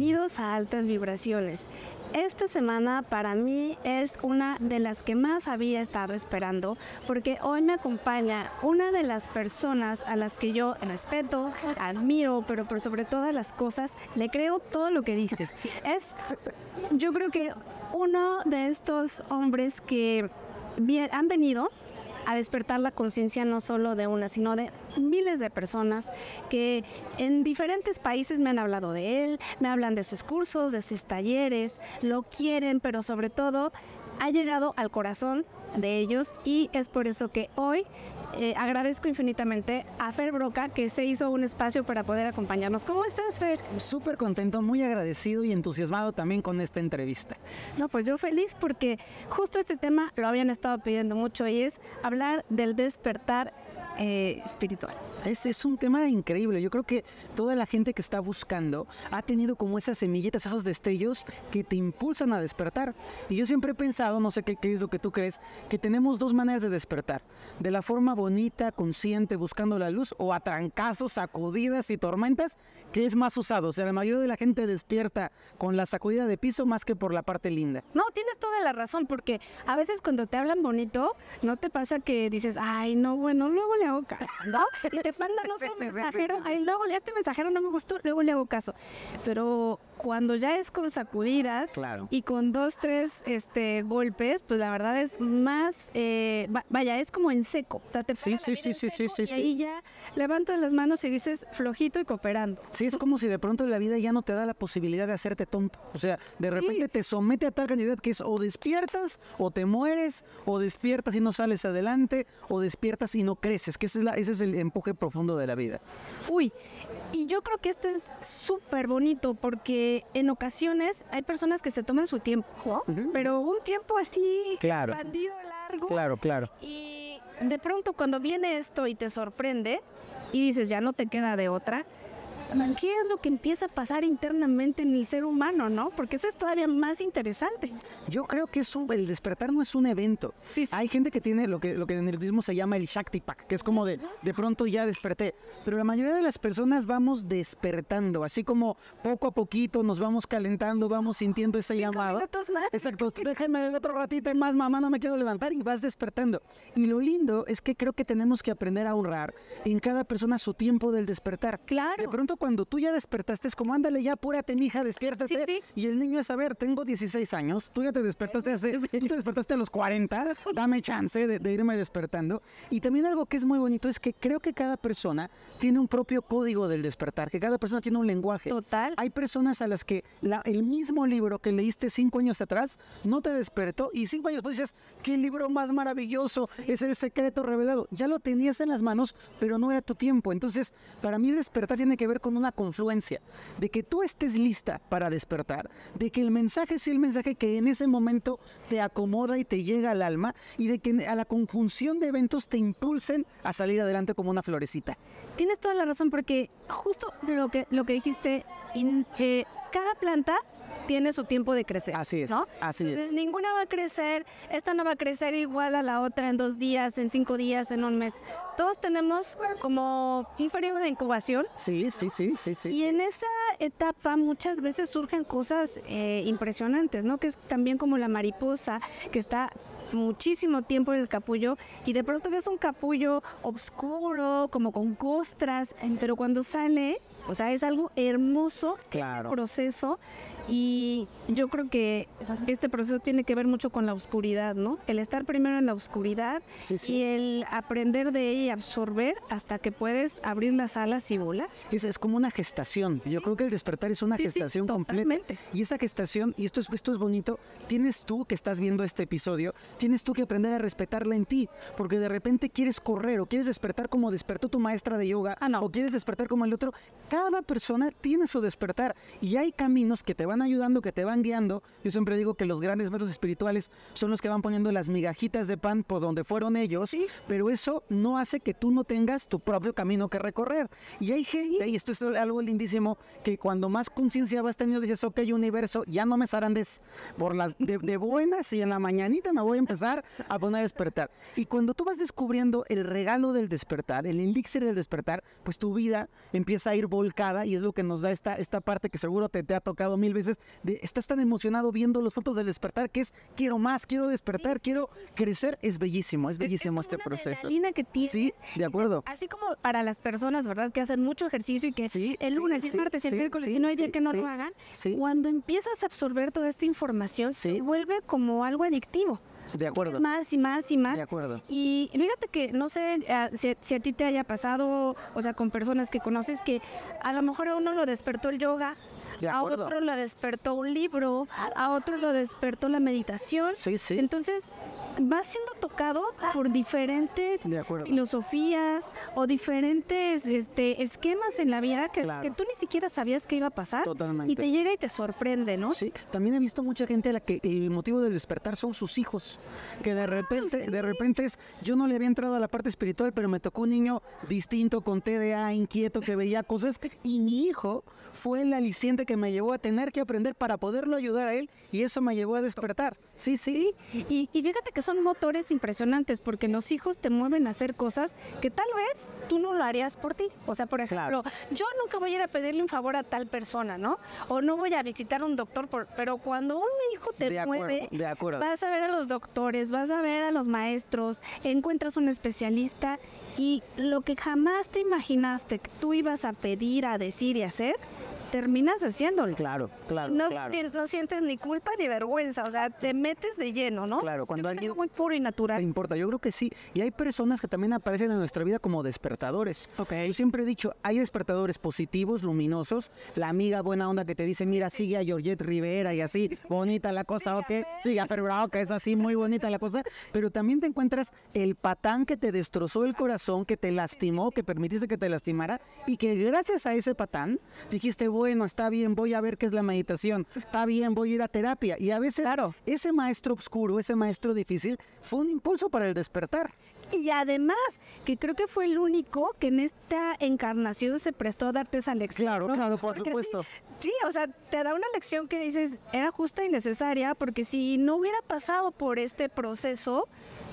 Bienvenidos a Altas Vibraciones. Esta semana para mí es una de las que más había estado esperando porque hoy me acompaña una de las personas a las que yo respeto, admiro, pero por sobre todas las cosas le creo todo lo que dice. Es, yo creo que uno de estos hombres que han venido a despertar la conciencia no solo de una, sino de miles de personas que en diferentes países me han hablado de él, me hablan de sus cursos, de sus talleres, lo quieren, pero sobre todo ha llegado al corazón de ellos y es por eso que hoy eh, agradezco infinitamente a Fer Broca que se hizo un espacio para poder acompañarnos. ¿Cómo estás, Fer? Súper contento, muy agradecido y entusiasmado también con esta entrevista. No, pues yo feliz porque justo este tema lo habían estado pidiendo mucho y es hablar del despertar eh, espiritual. Es, es, un tema increíble. Yo creo que toda la gente que está buscando ha tenido como esas semillitas, esos destellos que te impulsan a despertar. Y yo siempre he pensado, no sé qué, qué es lo que tú crees, que tenemos dos maneras de despertar. De la forma bonita, consciente, buscando la luz, o a trancazos, sacudidas y tormentas, que es más usado. O sea, la mayoría de la gente despierta con la sacudida de piso más que por la parte linda. No, tienes toda la razón, porque a veces cuando te hablan bonito, no te pasa que dices, ay, no, bueno, luego le hago caso, ¿no? Y te mandan otro mensajero, ay, luego este mensajero no me gustó, luego le hago caso. Pero cuando ya es con sacudidas y con dos, tres este, golpes, pues la verdad es más, eh, vaya, es como en seco. O sea, te sí, sí, sí, sí, sí, sí, y ahí ya levantas las manos y dices flojito y cooperando. Sí, es como si de pronto la vida ya no te da la posibilidad de hacerte tonto. O sea, de repente te somete a tal cantidad que es o despiertas o te mueres, o despiertas y no sales adelante, o despiertas y no creces, que ese es, la, ese es el empuje profundo de la vida. Uy, y yo creo que esto es súper bonito porque en ocasiones hay personas que se toman su tiempo, pero un tiempo así claro. expandido, largo. Claro, claro. Y de pronto cuando viene esto y te sorprende y dices, ya no te queda de otra, ¿Qué es lo que empieza a pasar internamente en el ser humano, no? Porque eso es todavía más interesante. Yo creo que es el despertar no es un evento. Sí, Hay gente que tiene lo que, lo que en el budismo se llama el Shakti Pak, que es como de, de pronto ya desperté. Pero la mayoría de las personas vamos despertando, así como poco a poquito nos vamos calentando, vamos sintiendo esa Cinco llamada. minutos más. Exacto, déjenme otro ratito más, mamá, no me quiero levantar y vas despertando. Y lo lindo es que creo que tenemos que aprender a honrar en cada persona su tiempo del despertar. Claro. De pronto cuando tú ya despertaste es como, ándale ya, apúrate, mija, despiértate. Sí, sí. Y el niño es, a ver, tengo 16 años, tú ya te despertaste hace, tú te despertaste a los 40, dame chance de, de irme despertando. Y también algo que es muy bonito es que creo que cada persona tiene un propio código del despertar, que cada persona tiene un lenguaje. Total. Hay personas a las que la- el mismo libro que leíste cinco años atrás no te despertó y cinco años después dices, qué libro más maravilloso, es el secreto revelado. Ya lo tenías en las manos, pero no era tu tiempo. Entonces, para mí despertar tiene que ver con una confluencia, de que tú estés lista para despertar, de que el mensaje sea el mensaje que en ese momento te acomoda y te llega al alma y de que a la conjunción de eventos te impulsen a salir adelante como una florecita. Tienes toda la razón porque justo lo que, lo que dijiste, cada planta tiene su tiempo de crecer. Así es, ¿no? así Entonces, es. Ninguna va a crecer, esta no va a crecer igual a la otra en dos días, en cinco días, en un mes. Todos tenemos como un periodo de incubación Sí, sí, sí, sí, sí. y en esa etapa muchas veces surgen cosas eh, impresionantes, ¿no? Que es también como la mariposa que está muchísimo tiempo en el capullo y de pronto ves un capullo oscuro, como con costras, pero cuando sale, o sea, es algo hermoso Claro. ese proceso y yo creo que este proceso tiene que ver mucho con la oscuridad, ¿no? El estar primero en la oscuridad Sí, sí. y el aprender de ella y absorber hasta que puedes abrir las alas y volar. Es, es como una gestación. Yo creo que el despertar es una gestación completa. totalmente. Y esa gestación, y esto es, esto es bonito, tienes tú que estás viendo este episodio, tienes tú que aprender a respetarla en ti. Porque de repente quieres correr o quieres despertar como despertó tu maestra de yoga Ah, no. o quieres despertar como el otro. Cada persona tiene su despertar y hay caminos que te van ayudando, que te van guiando. Yo siempre digo que los grandes maestros espirituales son los que van poniendo las migajitas de pan por donde fueron ellos, Sí. pero eso no hace que tú no tengas tu propio camino que recorrer. Y hay gente, y esto es algo lindísimo, que cuando más conciencia vas teniendo, dices, ok, universo, ya no me zarandes por las de, de buenas y en la mañanita me voy a empezar a poner a despertar. Y cuando tú vas descubriendo el regalo del despertar, el elixir del despertar, pues tu vida empieza a ir volcada y es lo que nos da esta, esta parte que seguro te, te ha tocado mil veces. De, estás tan emocionado viendo los frutos del despertar que es quiero más, quiero despertar, quiero crecer. Es bellísimo, es bellísimo este proceso. que tienes, sí, de acuerdo. Así como para las personas, ¿verdad? Que hacen mucho ejercicio y que el lunes, y martes y el miércoles y no hay día que no lo hagan. Cuando empiezas a absorber toda esta información, se vuelve como algo adictivo. De acuerdo. Más y más y más. De acuerdo. Y fíjate que no sé eh, si, a ti te haya pasado, o sea, con personas que conoces que a lo mejor a uno lo despertó el yoga, a otro lo despertó un libro, a otro lo despertó la meditación. Sí, sí. Entonces, va siendo tocado por diferentes filosofías o diferentes este, esquemas en la vida que, tú ni siquiera sabías que iba a pasar. Totalmente. Y te llega y te sorprende, ¿no? Sí, también he visto mucha gente a la que el motivo del despertar son sus hijos, que de repente, de repente es, yo no le había entrado a la parte espiritual, pero me tocó un niño distinto, con TDA, inquieto, que veía cosas, y mi hijo fue el aliciente que me llevó a tener que aprender para poderlo ayudar a él, y eso me llevó a despertar. Sí, sí. Y, y fíjate que son motores impresionantes porque los hijos te mueven a hacer cosas que tal vez tú no lo harías por ti. O sea, por ejemplo, yo nunca voy a ir a pedirle un favor a tal persona, ¿no? O no voy a visitar a un doctor, por, pero cuando un hijo te mueve, vas a ver a los doctores, vas a ver a los maestros, encuentras un especialista y lo que jamás te imaginaste que tú ibas a pedir, a decir y hacer, terminas haciéndolo. Claro, claro. No, claro. no sientes ni culpa ni vergüenza, o sea, te metes de lleno, ¿no? Claro, cuando alguien... Es muy puro y natural. Te importa, yo creo que sí. Y hay personas que también aparecen en nuestra vida como despertadores. Okay. Yo siempre he dicho, hay despertadores positivos, luminosos, la amiga buena onda que te dice, mira, sigue a Georgette Rivera y así, bonita la cosa, ¿ok? Sigue a Fer que es así, muy bonita la cosa. Pero también te encuentras el patán que te destrozó el corazón, que te lastimó, que permitiste que te lastimara y que gracias a ese patán dijiste, bueno, está bien, voy a ver qué es la meditación, está bien, voy a ir a terapia. Y a veces claro. ese maestro oscuro, ese maestro difícil, fue un impulso para el despertar. Y además, que creo que fue el único que en esta encarnación se prestó a darte esa lección. Claro, claro, por supuesto. Sí, o sea, te da una lección que dices, era justa y necesaria, porque si no hubiera pasado por este proceso,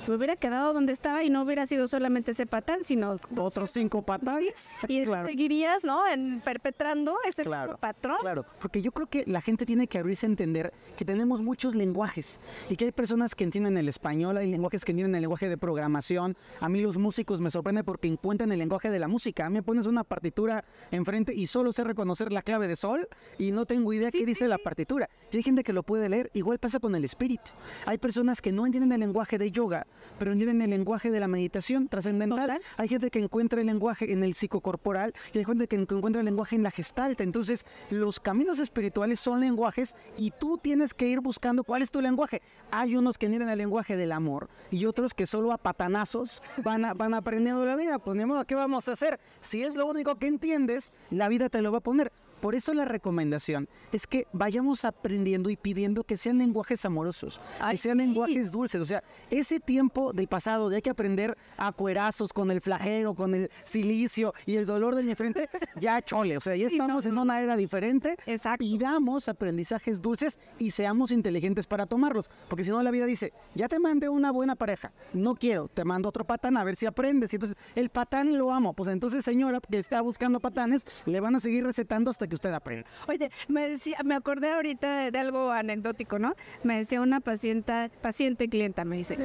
me hubiera quedado donde estaba y no hubiera sido solamente ese patán, sino otros cinco patanes. Y seguirías, ¿no? En, perpetrando este patrón. Claro, porque yo creo que la gente tiene que abrirse a entender que tenemos muchos lenguajes y que hay personas que entienden el español, hay lenguajes que entienden el lenguaje de programación. A mí los músicos me sorprende porque encuentran el lenguaje de la música. A mí me pones una partitura enfrente y solo sé reconocer la clave de sol y no tengo idea qué dice la partitura. Y hay gente que lo puede leer, igual pasa con el espíritu. Hay personas que no entienden el lenguaje de yoga, pero entienden el lenguaje de la meditación trascendental. Hay gente que encuentra el lenguaje en el psicocorporal y hay gente que encuentra el lenguaje en la gestalta. Entonces, los caminos espirituales son lenguajes y tú tienes que ir buscando cuál es tu lenguaje. Hay unos que entienden el lenguaje del amor y otros que solo a patanazos van, a, van aprendiendo la vida. Pues ni modo, ¿qué vamos a hacer? Si es lo único que entiendes, la vida te lo va a poner. Por eso la recomendación es que vayamos aprendiendo y pidiendo que sean lenguajes amorosos, que sean lenguajes dulces. O sea, ese tiempo del pasado de hay que aprender a cuerazos con el flagelo, con el silicio y el dolor de mi frente, ya chole. O sea, ya estamos en una era diferente. Exacto. Pidamos aprendizajes dulces y seamos inteligentes para tomarlos. Porque si no, la vida dice, ya te mandé una buena pareja, no quiero, te mando otro patán a ver si aprendes. Y entonces, el patán lo amo. Pues entonces, señora que está buscando patanes, le van a seguir recetando hasta que usted aprenda. Oye, me decía, me acordé ahorita de, algo anecdótico, ¿no? Me decía una paciente, paciente clienta, me dice,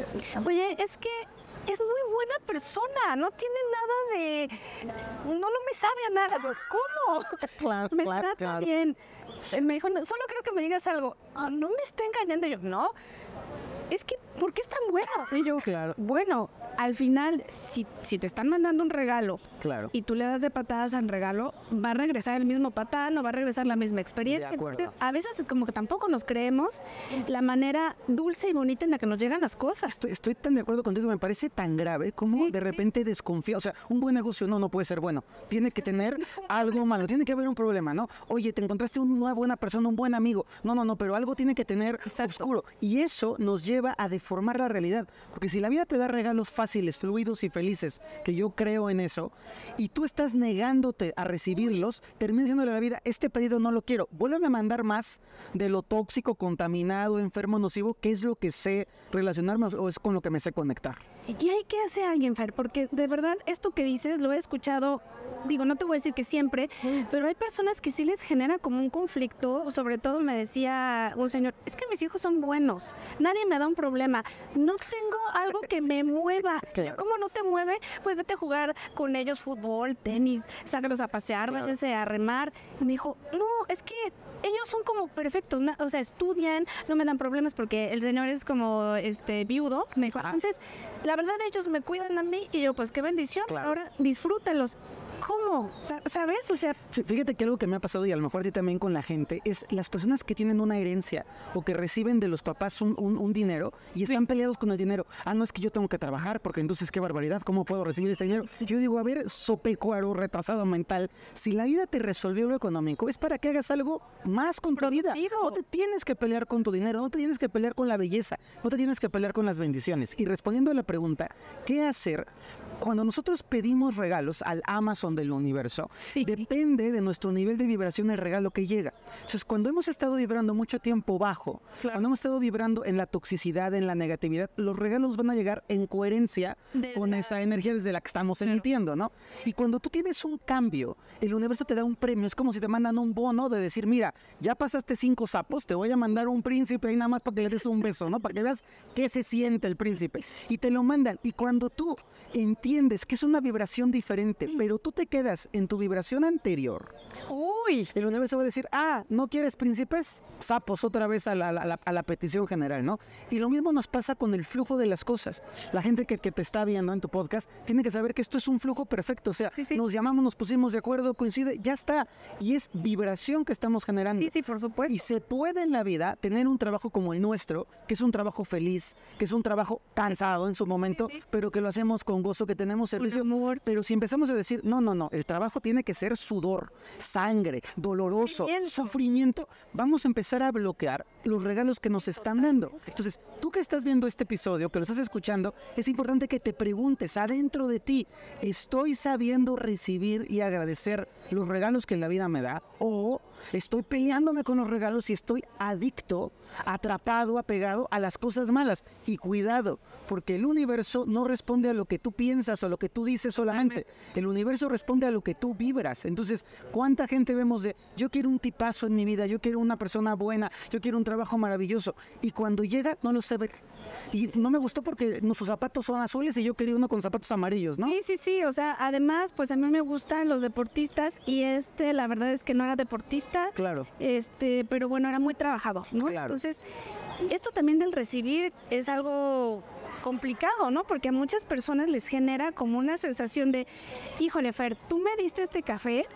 oye, es que es muy buena persona, no tiene nada de, no, no me sabe a nada. ¿Cómo? Claro, me claro, trata claro. bien. Me dijo, solo creo que me digas algo. Ah, no me está engañando. yo, no. Es que, ¿por qué es tan bueno? Y yo, Claro. bueno, al final, si, si te están mandando un regalo Claro. y tú le das de patadas al regalo, va a regresar el mismo patán o va a regresar la misma experiencia. De acuerdo. Entonces, a veces como que tampoco nos creemos la manera dulce y bonita en la que nos llegan las cosas. Estoy, estoy tan de acuerdo contigo, me parece tan grave como Sí, de sí. repente desconfía. O sea, un buen negocio no, no puede ser bueno. Tiene que tener algo malo, tiene que haber un problema, ¿no? Oye, te encontraste una buena persona, un buen amigo. No, no, no, pero algo tiene que tener Exacto. oscuro. Y eso nos lleva lleva a deformar la realidad. Porque si la vida te da regalos fáciles, fluidos y felices, que yo creo en eso, y tú estás negándote a recibirlos, termina diciéndole a la vida, este pedido no lo quiero, vuélveme a mandar más de lo tóxico, contaminado, enfermo, nocivo, que es lo que sé relacionarme o es con lo que me sé conectar. ¿Y hay que hacer alguien, Fer? Porque de verdad esto que dices lo he escuchado, digo, no te voy a decir que siempre, pero hay personas que sí les genera como un conflicto, sobre todo me decía un señor, es que mis hijos son buenos, nadie me da un problema, no tengo algo que me mueva. ¿Cómo no te mueve? Pues vete a jugar con ellos fútbol, tenis, sácalos a pasear, váyanse a remar. Y me dijo, no, es que ellos son como perfectos, o sea, estudian, no me dan problemas porque el señor es como este viudo, me dijo. Entonces, la verdad ellos me cuidan a mí y yo, pues qué bendición, ahora disfrútalos. ¿Cómo? ¿Sabes? O sea... Fíjate que algo que me ha pasado y a lo mejor a ti también con la gente es las personas que tienen una herencia o que reciben de los papás un, dinero y están peleados con el dinero. Ah, no es que yo tengo que trabajar porque entonces qué barbaridad, ¿cómo puedo recibir este dinero? Yo digo, a ver, sopecuaro, retrasado mental, si la vida te resolvió lo económico es para que hagas algo más con tu vida. No te tienes que pelear con tu dinero, no te tienes que pelear con la belleza, no te tienes que pelear con las bendiciones. Y respondiendo a la pregunta, ¿qué hacer cuando nosotros pedimos regalos al Amazon del universo, depende de nuestro nivel de vibración el regalo que llega. Entonces, cuando hemos estado vibrando mucho tiempo bajo, cuando hemos estado vibrando en la toxicidad, en la negatividad, los regalos van a llegar en coherencia con esa energía desde la que estamos emitiendo, ¿no? Y cuando tú tienes un cambio, el universo te da un premio, es como si te mandan un bono de decir, mira, ya pasaste cinco sapos, te voy a mandar un príncipe ahí nada más para que le des un beso, ¿no? Para que veas qué se siente el príncipe. Y te lo mandan. Y cuando tú entiendes entiendes que es una vibración diferente, pero tú te quedas en tu vibración anterior. Uy. El universo va a decir, ah, ¿no quieres príncipes? Sapos otra vez a la, petición general, ¿no? Y lo mismo nos pasa con el flujo de las cosas. La gente que, te está viendo en tu podcast tiene que saber que esto es un flujo perfecto. O sea, nos llamamos, nos pusimos de acuerdo, coincide, ya está. Y es vibración que estamos generando. Sí, sí, por supuesto. Y se puede en la vida tener un trabajo como el nuestro, que es un trabajo feliz, que es un trabajo cansado en su momento, pero que lo hacemos con gozo, que tenemos servicio. Amor. Pero si empezamos a decir, no, no, no, el trabajo tiene que ser sudor, sangre, doloroso, sufrimiento, vamos a empezar a bloquear los regalos que nos están dando. Entonces, tú que estás viendo este episodio, que lo estás escuchando, es importante que te preguntes adentro de ti, ¿estoy sabiendo recibir y agradecer los regalos que la vida me da? ¿O estoy peleándome con los regalos y estoy adicto, atrapado, apegado a las cosas malas? Y cuidado, porque el universo no responde a lo que tú piensas o lo que tú dices solamente. El universo responde a lo que tú vibras. Entonces, ¿cuánta gente vemos de yo quiero un tipazo en mi vida, yo quiero una persona buena, yo quiero un trabajo maravilloso? Y cuando llega, no lo sé ver. Y no me gustó porque sus zapatos son azules y yo quería uno con zapatos amarillos, ¿no? Sí, sí, sí. O sea, además, pues a mí me gustan los deportistas y este, la verdad es que no era deportista. Claro. Este, pero bueno, era muy trabajado, ¿no? Claro. Entonces, esto también del recibir es algo complicado, ¿no? Porque a muchas personas les genera como una sensación de, híjole, Fer, tú me diste este café,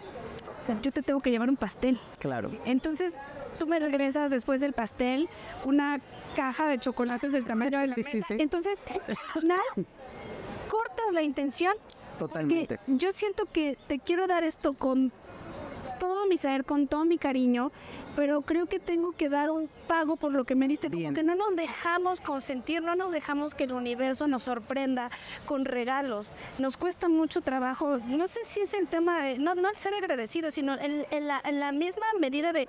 yo te tengo que llevar un pastel. Claro. Entonces, tú me regresas después del pastel una caja de chocolates del tamaño de la sí, Sí, sí. Entonces, nada, cortas la intención. Totalmente. Yo siento que te quiero dar esto con todo mi saber, con todo mi cariño, pero creo que tengo que dar un pago por lo que me diste, porque no nos dejamos consentir, no nos dejamos que el universo nos sorprenda con regalos. Nos cuesta mucho trabajo, no sé si es el tema de, no, no ser agradecido, sino en, la, en la misma medida de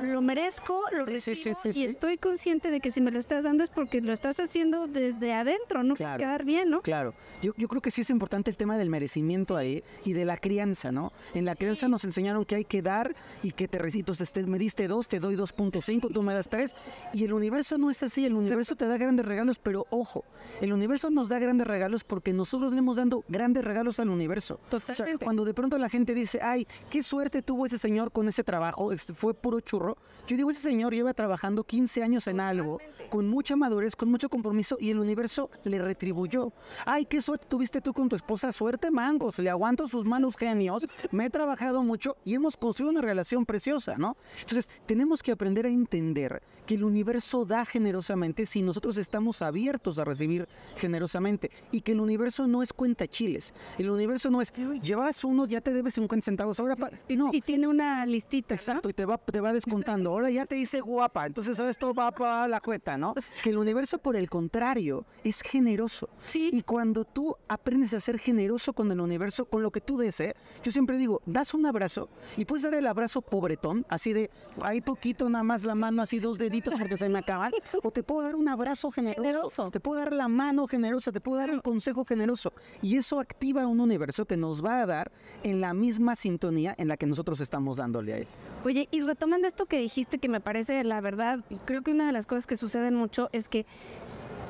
lo merezco, lo recibo y estoy consciente de que si me lo estás dando es porque lo estás haciendo desde adentro, no claro, quedar bien, ¿no? Claro, yo, yo creo que sí es importante el tema del merecimiento ahí y de la crianza, ¿no? En la crianza nos enseñaron que hay que dar y que te recito, este, me diste dos, te doy 2.5, tú me das tres y el universo no es así, el universo te da grandes regalos, pero ojo, el universo nos da grandes regalos porque nosotros le hemos dando grandes regalos al universo. Totalmente. cuando de pronto la gente dice, ay, qué suerte tuvo ese señor con ese trabajo, este, fue puro churro yo digo, ese señor lleva trabajando 15 años en algo, con mucha madurez, con mucho compromiso, y el universo le retribuyó. Ay, qué suerte tuviste tú con tu esposa, suerte mangos, le aguanto sus manos genios, me he trabajado mucho y hemos construido una relación preciosa, ¿no? Entonces, tenemos que aprender a entender que el universo da generosamente si nosotros estamos abiertos a recibir generosamente y que el universo no es cuenta chiles. El universo no es, llevas uno, ya te debes 50 centavos ahora. no. Y tiene una listita. Exacto, y te va, te va a apuntando, ahora ya te dice guapa, entonces esto va para la cuenta, ¿no? Que el universo, por el contrario, es generoso. Sí. Y cuando tú aprendes a ser generoso con el universo, con lo que tú desees, yo siempre digo, das un abrazo y puedes dar el abrazo pobretón, así de, hay poquito nada más la mano, así dos deditos porque se me acaban, o te puedo dar un abrazo generoso, Generoso. te puedo dar la mano generosa, te puedo dar un consejo generoso. Y eso activa un universo que nos va a dar en la misma sintonía en la que nosotros estamos dándole a él. Oye, y retomando esto que dijiste, que me parece la verdad, creo que una de las cosas que suceden mucho es que,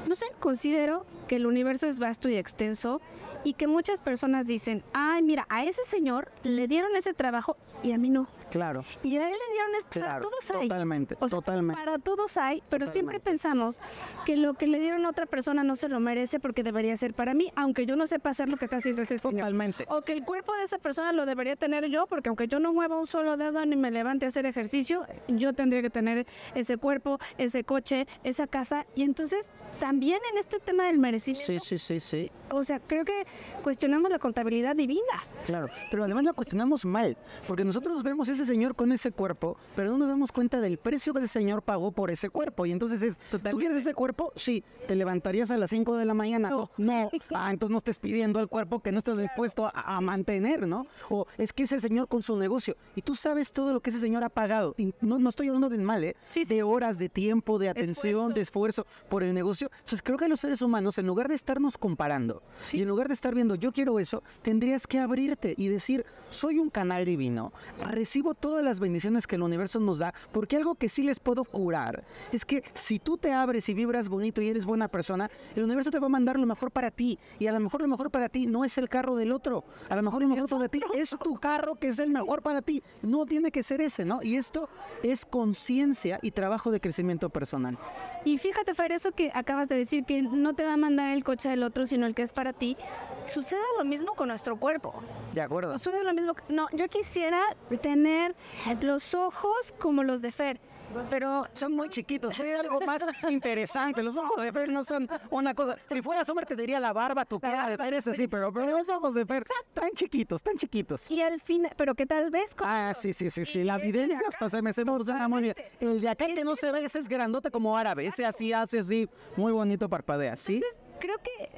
no sé, considero que el universo es vasto y extenso y que muchas personas dicen, ay, mira, a ese señor le dieron ese trabajo y a mí no. Claro, Y a él le dieron esto, para claro, todos hay. totalmente, O sea, totalmente. Para todos hay, pero siempre pensamos que lo que le dieron a otra persona no se lo merece porque debería ser para mí, aunque yo no sepa hacer lo que está haciendo ese señor. Totalmente. O que el cuerpo de esa persona lo debería tener yo, porque aunque yo no mueva un solo dedo ni me levante a hacer ejercicio, yo tendría que tener ese cuerpo, ese coche, esa casa. Y entonces, también en este tema del merecimiento, Sí, sí, sí, sí. o sea, creo que cuestionamos la contabilidad divina. Claro, pero además la cuestionamos mal, porque nosotros vemos ese señor con ese cuerpo, pero no nos damos cuenta del precio que ese señor pagó por ese cuerpo. Y entonces es, ¿tú quieres ese cuerpo? Sí, ¿te levantarías a las 5 de la mañana? No. No. Ah, entonces no estés pidiendo el cuerpo que no estás dispuesto a, a mantener, ¿no? O es que ese señor con su negocio, y tú sabes todo lo que ese señor ha pagado, y no, no estoy hablando del mal, ¿eh? Sí, sí. De horas, de tiempo, de atención, Esfuerzo. de esfuerzo por el negocio. Entonces creo que los seres humanos, en lugar de estarnos comparando, y en lugar de estar viendo, yo quiero eso, tendrías que abrirte y decir, soy un canal divino, recibo todas las bendiciones que el universo nos da, porque algo que sí les puedo jurar es que si tú te abres y vibras bonito y eres buena persona, el universo te va a mandar lo mejor para ti. Y a lo mejor lo mejor para ti no es el carro del otro, a lo mejor lo mejor para ti es tu carro que es el mejor para ti. No tiene que ser ese, ¿no? Y esto es conciencia y trabajo de crecimiento personal. Y fíjate, Fer, eso que acabas de decir, que no te va a mandar el coche del otro, sino el que es para ti, sucede lo mismo con nuestro cuerpo. De acuerdo. Sucede lo mismo. No, yo quisiera tener los ojos como los de Fer, pero Son muy chiquitos, hay algo más interesante. Los ojos de Fer no son una cosa. Si fuera Sommer te diría la barba, tu cara de Fer es así, pero, pero los ojos de Fer tan chiquitos, tan chiquitos. y al fin, pero que tal vez con- Ah, sí, sí, sí, sí. La evidencia hasta se me se me funciona muy bien. El de acá que no se ve, ese es grandote como árabe. Ese así hace así, muy bonito parpadea. ¿Sí? entonces creo que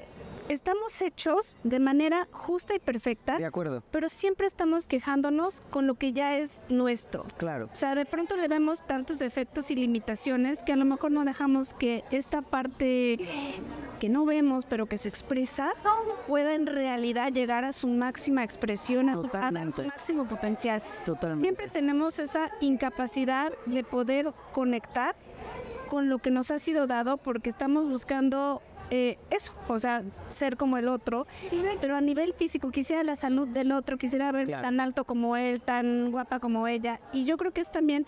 estamos hechos de manera justa y perfecta, De acuerdo. pero siempre estamos quejándonos con lo que ya es nuestro. Claro. O sea, de pronto le vemos tantos defectos y limitaciones que a lo mejor no dejamos que esta parte que no vemos pero que se expresa pueda en realidad llegar a su máxima expresión, a su, a su máximo potencial. Totalmente. Siempre tenemos esa incapacidad de poder conectar con lo que nos ha sido dado porque estamos buscando eh, eso, o sea, ser como el otro, pero a nivel físico quisiera la salud del otro, quisiera ver Claro. tan alto como él, tan guapa como ella, y yo creo que es también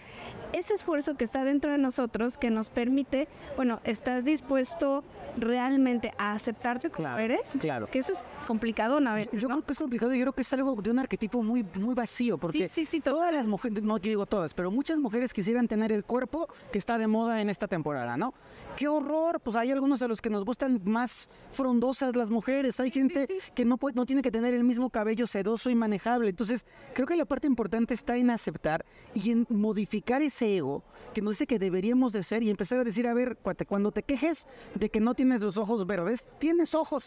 ese esfuerzo que está dentro de nosotros que nos permite, bueno, estás dispuesto realmente a aceptarte como Claro, eres, claro. que eso es complicado a veces, Yo ¿no? creo que es complicado y yo creo que es algo de un arquetipo muy, muy vacío, porque sí, sí, todas las mujeres, no digo todas, pero muchas mujeres quisieran tener el cuerpo que está de moda en esta temporada, ¿no? ¡Qué horror! Pues hay algunos a los que nos gustan más frondosas las mujeres, hay gente que no, puede, no tiene que tener el mismo cabello sedoso y manejable, entonces creo que la parte importante está en aceptar y en modificar ese ego que nos dice que deberíamos de ser y empezar a decir, a ver, cuate, cuando te quejes de que no tienes los ojos verdes, tienes ojos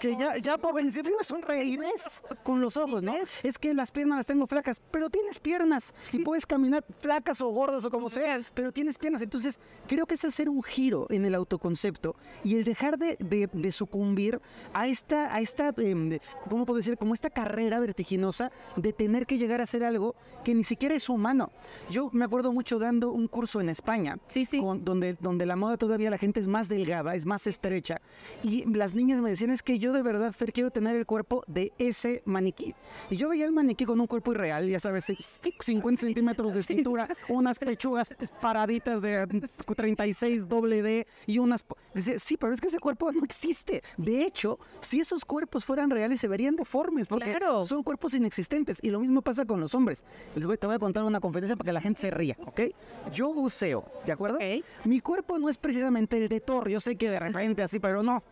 que ya, ya por principio sonreírás con los ojos, ¿no? Es que las piernas las tengo flacas, pero tienes piernas. Si puedes caminar flacas o gordas o como sea, pero tienes piernas. Entonces, creo que es hacer un giro en el autoconcepto y el dejar de, de- de sucumbir a esta, a esta de- ¿cómo puedo decir? Como esta carrera vertiginosa de tener que llegar a hacer algo que ni siquiera es humano. Yo me acuerdo mucho dando un curso en España, Sí, sí. con- donde, donde la moda todavía la gente es más delgada, es más estrecha. Y las niñas me decían, es que yo de verdad, Fer, quiero tener el cuerpo de ese maniquí. Y yo veía el maniquí con un cuerpo irreal, ya sabes, 50 centímetros de cintura, unas pechugas paraditas de 36 doble D y unas... Decía, sí, pero es que ese cuerpo no existe. De hecho, si esos cuerpos fueran reales, se verían deformes, porque Claro. son cuerpos inexistentes. Y lo mismo pasa con los hombres. Les voy, te voy a contar una conferencia para que la gente se ría, ¿ok? Yo buceo, ¿de acuerdo? Ok. Mi cuerpo no es precisamente el de Thor, yo sé que de repente así, pero no.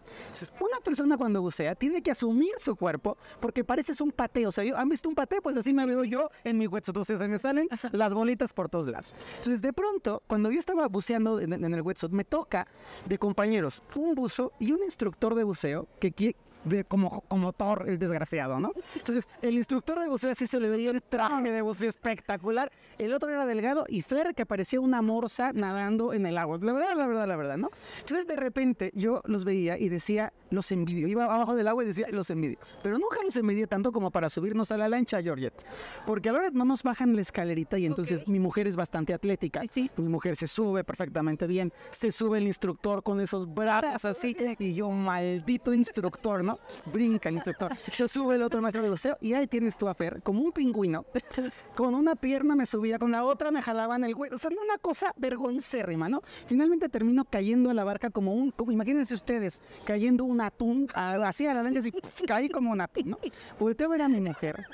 Una persona cuando bucea tiene que asumir su cuerpo porque pareces un pateo. O sea, yo, ¿han visto un pateo? Pues así me veo yo en mi wetsuit. Entonces se me salen las bolitas por todos lados. Entonces, de pronto, cuando yo estaba buceando en, en el wetsuit, me toca de compañeros un buzo y un instructor de buceo que qui- de como, como Thor, el desgraciado, ¿no? Entonces, el instructor de buceo así se le veía el traje de buceo espectacular. El otro era delgado y Fer, que parecía una morsa nadando en el agua. La verdad, la verdad, la verdad, ¿no? Entonces, de repente, yo los veía y decía, los envidio. Iba abajo del agua y decía, los envidio. Pero nunca los envidié tanto como para subirnos a la lancha, Georgette. Porque ahora no nos bajan la escalerita y entonces mi mujer es bastante atlética. Sí. Mi mujer se sube perfectamente bien. Se sube el instructor con esos brazos así. Y yo, maldito instructor, ¿no? Brinca el instructor. Se sube el otro maestro de buceo y ahí tienes tú a Fer, como un pingüino. Con una pierna me subía, con la otra me jalaban el huevo. O sea, una cosa vergoncérrima, ¿no? Finalmente termino cayendo a la barca como un, como, imagínense ustedes, cayendo un atún, así a la lancha, así, caí como un atún, ¿no? Volteo a ver a mi mujer.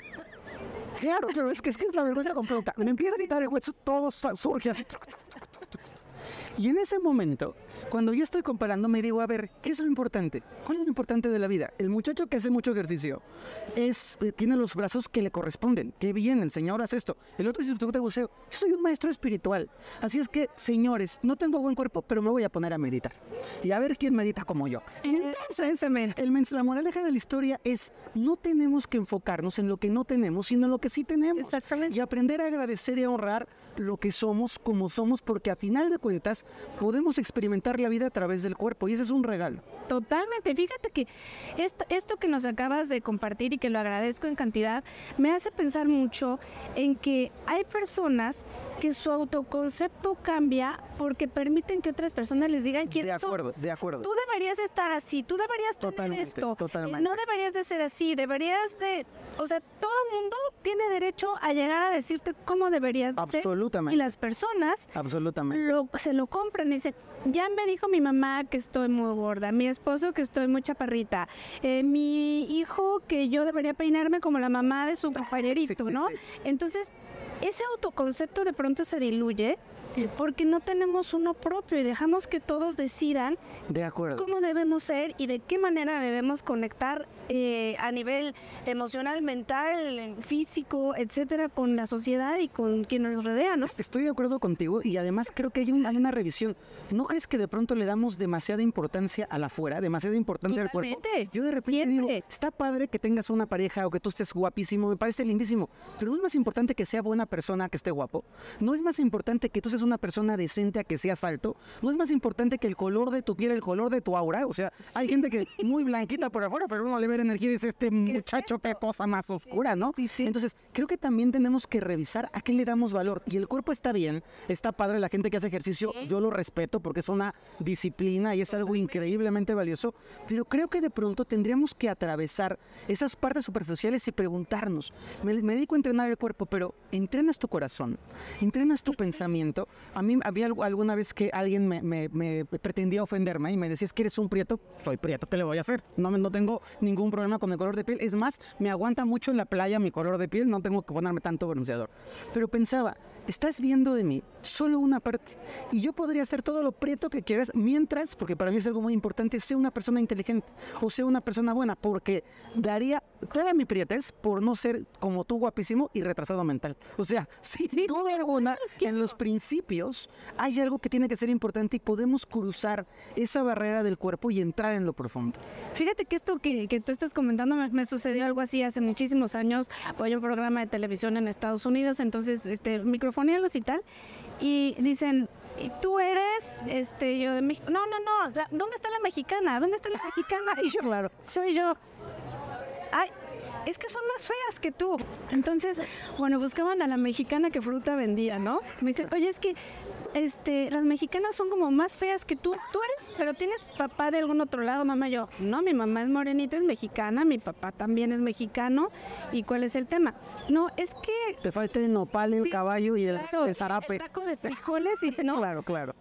Claro, claro, es que es, que es la vergüenza completa. Me empieza a gritar el hueso, todo surge así. truc, truc, truc, truc, truc. Y en ese momento, cuando yo estoy comparando, me digo, a ver, ¿qué es lo importante? ¿Cuál es lo importante de la vida? El muchacho que hace mucho ejercicio es, eh, tiene los brazos que le corresponden. Qué bien, el señor hace esto. El otro instructor de buceo. Yo soy un maestro espiritual. Así es que, señores, no tengo buen cuerpo, pero me voy a poner a meditar. Y a ver quién medita como yo. Y entonces, el la moraleja de la historia es, no tenemos que enfocarnos en lo que no tenemos, sino en lo que sí tenemos. Exactamente. Y aprender a agradecer y a honrar lo que somos como somos, porque a final de cuentas podemos experimentar la vida a través del cuerpo y ese es un regalo. Totalmente. Fíjate que esto, esto que nos acabas de compartir y que lo agradezco en cantidad, me hace pensar mucho en que hay personas que su autoconcepto cambia porque permiten que otras personas les digan quién De son. acuerdo, de acuerdo. Tú deberías estar así, tú deberías tener Totalmente, esto. totalmente. No deberías de ser así, deberías de... O sea, todo el mundo tiene derecho a llegar a decirte cómo deberías de ser. Absolutamente. Y las personas Absolutamente. lo, se lo compran y dicen, ya me dijo mi mamá que estoy muy gorda, mi esposo que estoy muy chaparrita, eh, mi hijo que yo debería peinarme como la mamá de su compañerito, sí, ¿no? sí. Entonces, ese autoconcepto de pronto se diluye porque no tenemos uno propio y dejamos que todos decidan De acuerdo. cómo debemos ser y de qué manera debemos conectar eh, a nivel emocional, mental, físico, etcétera, con la sociedad y con quien nos rodea, ¿no? Estoy de acuerdo contigo y además creo que hay, un- hay una revisión. ¿No crees que de pronto le damos demasiada importancia al afuera, demasiada importancia al cuerpo? Totalmente. Yo de repente digo, Siempre. está padre que tengas una pareja o que tú estés guapísimo, me parece lindísimo, pero no es más importante que sea buena persona que esté guapo. No es más importante que tú seas una persona decente a que seas alto. No es más importante que el color de tu piel, el color de tu aura. O sea, hay gente que muy blanquita por afuera, pero uno le ve la energía y dice, este muchacho, qué cosa más oscura, ¿no? sí, sí. Entonces, creo que también tenemos que revisar a qué le damos valor. Y el cuerpo está bien, está padre, la gente que hace ejercicio, yo lo respeto porque es una disciplina y es algo increíblemente valioso, pero creo que de pronto tendríamos que atravesar esas partes superficiales y preguntarnos, me, me dedico a entrenar el cuerpo, pero ¿entrenas tu corazón? ¿Entrenas tu pensamiento? A mí había alguna vez que alguien me, me- me pretendía ofenderme y me decía, es que eres un prieto, soy prieto, ¿qué le voy a hacer? No, no tengo ningún problema con el color de piel, es más, me aguanta mucho en la playa mi color de piel, no tengo que ponerme tanto bronceador. Pero pensaba, estás viendo de mí solo una parte y yo podría hacer todo lo prieto que quieras mientras, porque para mí es algo muy importante, sea una persona inteligente o sea una persona buena, porque daría toda mi prietez por no ser como tú guapísimo y retrasado mental. O sea, sin duda alguna, en los principios hay algo que tiene que ser importante y podemos cruzar esa barrera del cuerpo y entrar en lo profundo. Fíjate que esto que, que tú estás comentando me, me sucedió algo así hace muchísimos años. Voy a un programa de televisión en Estados Unidos, entonces este microfonealos y tal, y dicen, "¿Y tú eres, este, yo de México. No, no, no, la- ¿dónde está la mexicana? ¿Dónde está la mexicana? Y yo, Claro. soy yo. Ay, es que son más feas que tú. Entonces, bueno, buscaban a la mexicana que fruta vendía, ¿no? Me dicen, oye, es que este, las mexicanas son como más feas que tú. Tú eres, pero tienes papá de algún otro lado, mamá. Yo, no, mi mamá es morenita, es mexicana, mi papá también es mexicano. ¿Y cuál es el tema? No, es que. Te falta el nopal, el Sí, caballo y el, claro, el zarape. el taco de frijoles y no. Claro, claro.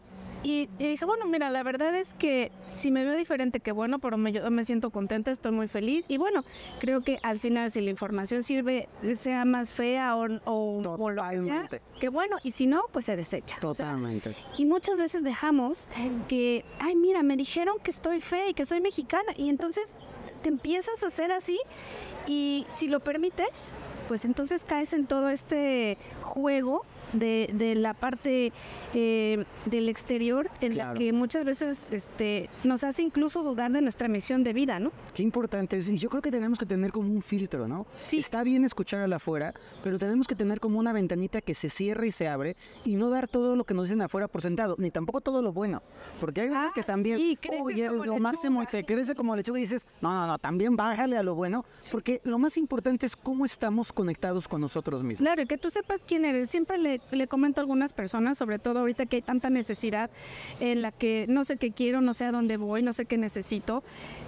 Y, y dije, bueno, mira, la verdad es que si me veo diferente, que bueno, pero me, yo me siento contenta, estoy muy feliz. Y bueno, creo que al final si la información sirve, sea más fea o, o, o lo que sea, que bueno, y si no, pues se desecha. O sea, Totalmente. y muchas veces dejamos que, ay, mira, me dijeron que estoy fea y que soy mexicana. Y entonces te empiezas a hacer así y si lo permites, pues entonces caes en todo este juego de, de la parte eh, del exterior en la Claro. que muchas veces este, nos hace incluso dudar de nuestra misión de vida, ¿no? Qué importante es. Y yo creo que tenemos que tener como un filtro, ¿no? Sí. Está bien escuchar al afuera, pero tenemos que tener como una ventanita que se cierre y se abre y no dar todo lo que nos dicen afuera por sentado, ni tampoco todo lo bueno. Porque hay veces Ah, que también, sí, oye, eres como lo máximo y te crece como lechuga y dices, no, no, no, también bájale a lo bueno, porque lo más importante es cómo estamos conectados con nosotros mismos. Claro, y que tú sepas quién eres. Siempre le, le comento a algunas personas, sobre todo ahorita que hay tanta necesidad en la que no sé qué quiero, no sé a dónde voy, no sé qué necesito.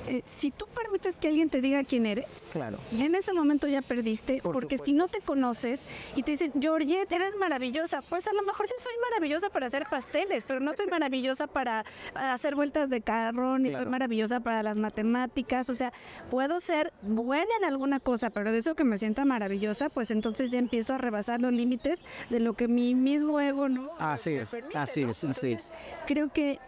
Eh, si tú permites que alguien te diga quién eres, Claro. en ese momento ya perdiste, Por porque si no te conoces y te dicen, Georgette, eres maravillosa, pues a lo mejor sí soy maravillosa para hacer pasteles, pero no soy maravillosa para hacer vueltas de carro, ni Claro. soy maravillosa para las matemáticas, o sea, puedo ser buena en alguna cosa, pero de eso que me sienta maravillosa, pues entonces ya empiezo a rebasar los límites de lo que mi mismo ego no Así es, permite, así ¿no? es, así es. Creo que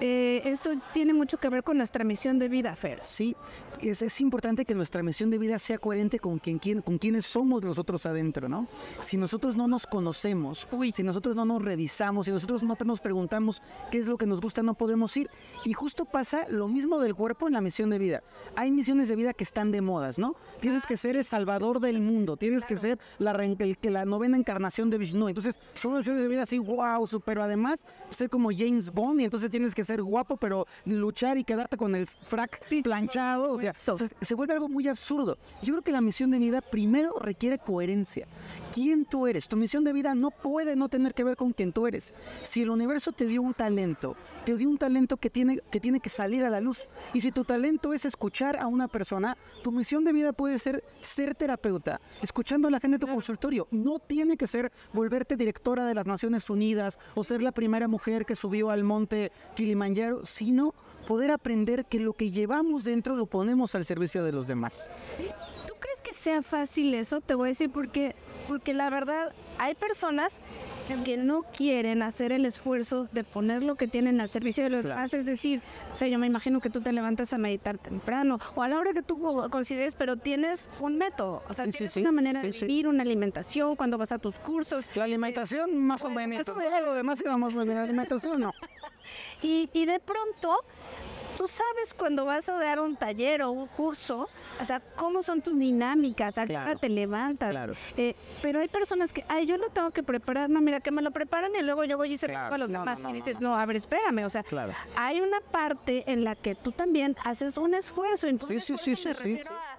eh, esto tiene mucho que ver con nuestra misión de vida, Fer. Sí, es, es importante que nuestra misión de vida sea coherente con, quien, quien- con quienes somos nosotros adentro, ¿no? Si nosotros no nos conocemos, si nosotros no nos revisamos, si nosotros no nos preguntamos qué es lo que nos gusta, no podemos ir. Y justo pasa lo mismo del cuerpo en la misión de vida. Hay misiones de vida que están de modas, ¿no? Tienes que ser el salvador del mundo, tienes que ser la, que la novena encarnación de Vishnu. Entonces, son misiones de vida así, wow, pero además ser como James Bond y entonces tienes que ser guapo, pero luchar y quedarte con el frac planchado, o sea, entonces, se vuelve algo muy absurdo. Yo creo que la misión de vida primero requiere coherencia. ¿Quién tú eres? Tu misión de vida no puede no tener que ver con quién tú eres. Si el universo te dio un talento, te dio un talento que tiene que, tiene que salir a la luz. Y si tu talento es escuchar a una persona, tu misión de vida puede ser ser terapeuta, escuchando a la gente de tu consultorio. No tiene que ser volverte directora de las Naciones Unidas o ser la primera mujer que subió al monte Kilimanjaro, sino poder aprender que lo que llevamos dentro lo ponemos al servicio de los demás. ¿Tú crees que sea fácil eso? Te voy a decir porque, porque la verdad hay personas que no quieren hacer el esfuerzo de poner lo que tienen al servicio de los Claro. demás. Es decir, o sea, yo me imagino que tú te levantas a meditar temprano o a la hora que tú co- consideres, pero tienes un método. O sea, Sí, tienes sí. una manera de vivir, una alimentación, cuando vas a tus cursos. La alimentación, más o menos. más o menos. Lo demás íbamos a la alimentación, no. Y, y de pronto, tú sabes cuando vas a dar un taller o un curso, o sea, cómo son tus dinámicas, a qué hora Claro. te levantas. Claro. Eh, pero hay personas que, ay, yo lo tengo que preparar, no, mira, que me lo preparan y luego yo voy y se Claro. a los No, demás. no, y dices, no. a ver, espérame, o sea, Claro. hay una parte en la que tú también haces un esfuerzo. Sí, sí, sí, sí, sí. a-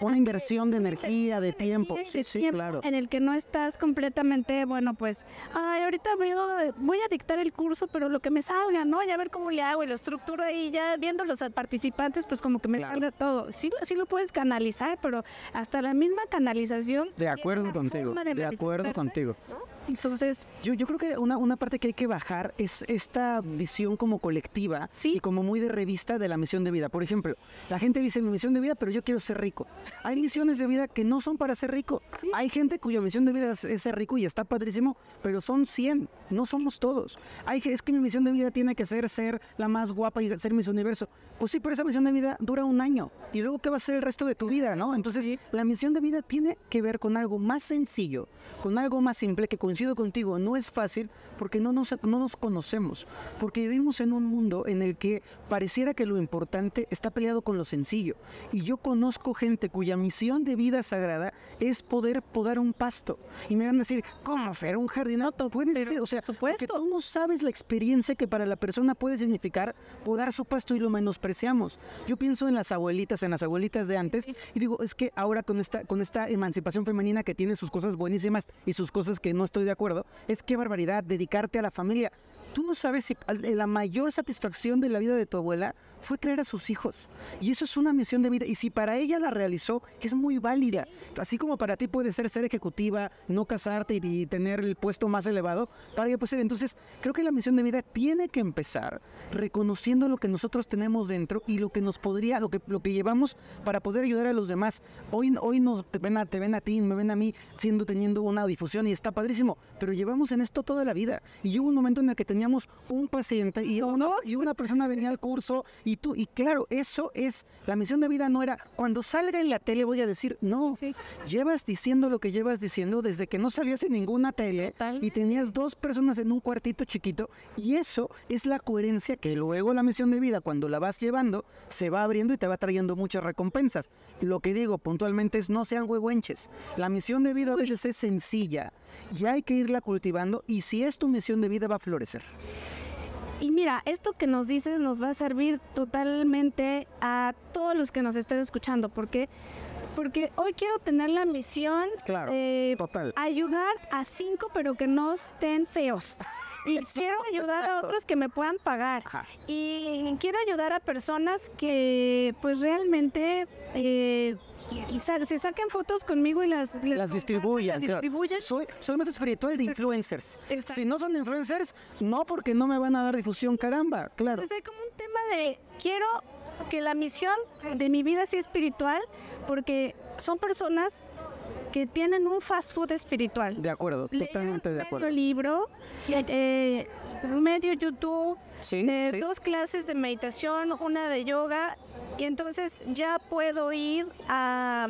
Una inversión de energía, de de tiempo. Sí, de sí, claro. En el que no estás completamente, bueno, pues, ay, ahorita voy a, voy a dictar el curso, pero lo que me salga, ¿no? Ya ver cómo le hago y lo estructuro ahí, ya viendo los participantes, pues como que me Claro. salga todo. Sí, lo- sí lo puedes canalizar, pero hasta la misma canalización. De acuerdo contigo, forma de acuerdo contigo. ¿no? Entonces, Yo, yo creo que una, una parte que hay que bajar es esta visión como colectiva Sí. y como muy de revista de la misión de vida. Por ejemplo, la gente dice mi misión de vida, pero yo quiero ser rico. Hay misiones de vida que no son para ser rico. Hay gente cuya misión de vida es, es ser rico y está padrísimo, pero son 100, no somos todos. Hay es que mi misión de vida tiene que ser ser la más guapa y ser mis universo. Pues sí, pero esa misión de vida dura un año. ¿Y luego qué va a ser el resto de tu vida, no? Entonces, la misión de vida tiene que ver con algo más sencillo, con algo más simple que coincido contigo. No es fácil porque no nos, no nos conocemos, porque vivimos en un mundo en el que pareciera que lo importante está peleado con lo sencillo. Y yo conozco gente cuya misión de vida sagrada es poder podar un pasto. Y me van a decir, ¿cómo, Fer? ¿Un jardinado? Puede pero, ser, o sea, por porque tú no sabes la experiencia que para la persona puede significar podar su pasto y lo menospreciamos. Yo pienso en las abuelitas, en las abuelitas de antes, y digo, es que ahora con esta, con esta emancipación femenina que tiene sus cosas buenísimas y sus cosas que no estoy estoy de acuerdo, es qué barbaridad, dedicarte a la familia. Tú no sabes si la mayor satisfacción de la vida de tu abuela fue crear a sus hijos. Y eso es una misión de vida. Y si para ella la realizó, es muy válida. Así como para ti puede ser ser ejecutiva, no casarte y, tener el puesto más elevado, para ella puede ser. Entonces, creo que la misión de vida tiene que empezar reconociendo lo que nosotros tenemos dentro y lo que nos podría, lo que, lo que llevamos para poder ayudar a los demás. Hoy, hoy nos te ven, a, te ven a ti, me ven a mí, siendo teniendo una difusión y está padrísimo. Pero llevamos en esto toda la vida. Y hubo un momento en el que teníamos un paciente y una persona venía al curso y tú, y claro, eso es, la misión de vida no era, cuando salga en la tele voy a decir, no, llevas diciendo lo que llevas diciendo desde que no salías en ninguna tele y tenías dos personas en un cuartito chiquito y eso es la coherencia que luego la misión de vida, cuando la vas llevando, se va abriendo y te va trayendo muchas recompensas. Lo que digo puntualmente es no sean huehuenches. La misión de vida a veces es sencilla y hay que irla cultivando y si es tu misión de vida va a florecer. Y mira, esto que nos dices nos va a servir totalmente a todos los que nos estén escuchando, porque porque hoy quiero tener la misión de ayudar a cinco pero que no estén feos. Y quiero ayudar a otros que me puedan pagar. Y quiero ayudar a personas que pues realmente eh, se saquen fotos conmigo y las, las, distribuyan. Soy, soy maestro espiritual de influencers. Si no son influencers, no porque no me van a dar difusión, caramba, claro. Entonces hay como un tema de quiero que la misión de mi vida sea espiritual porque son personas que tienen un fast food espiritual. De acuerdo, totalmente de acuerdo. Medio libro, eh, medio YouTube, eh, dos clases de meditación, una de yoga, y entonces ya puedo ir a,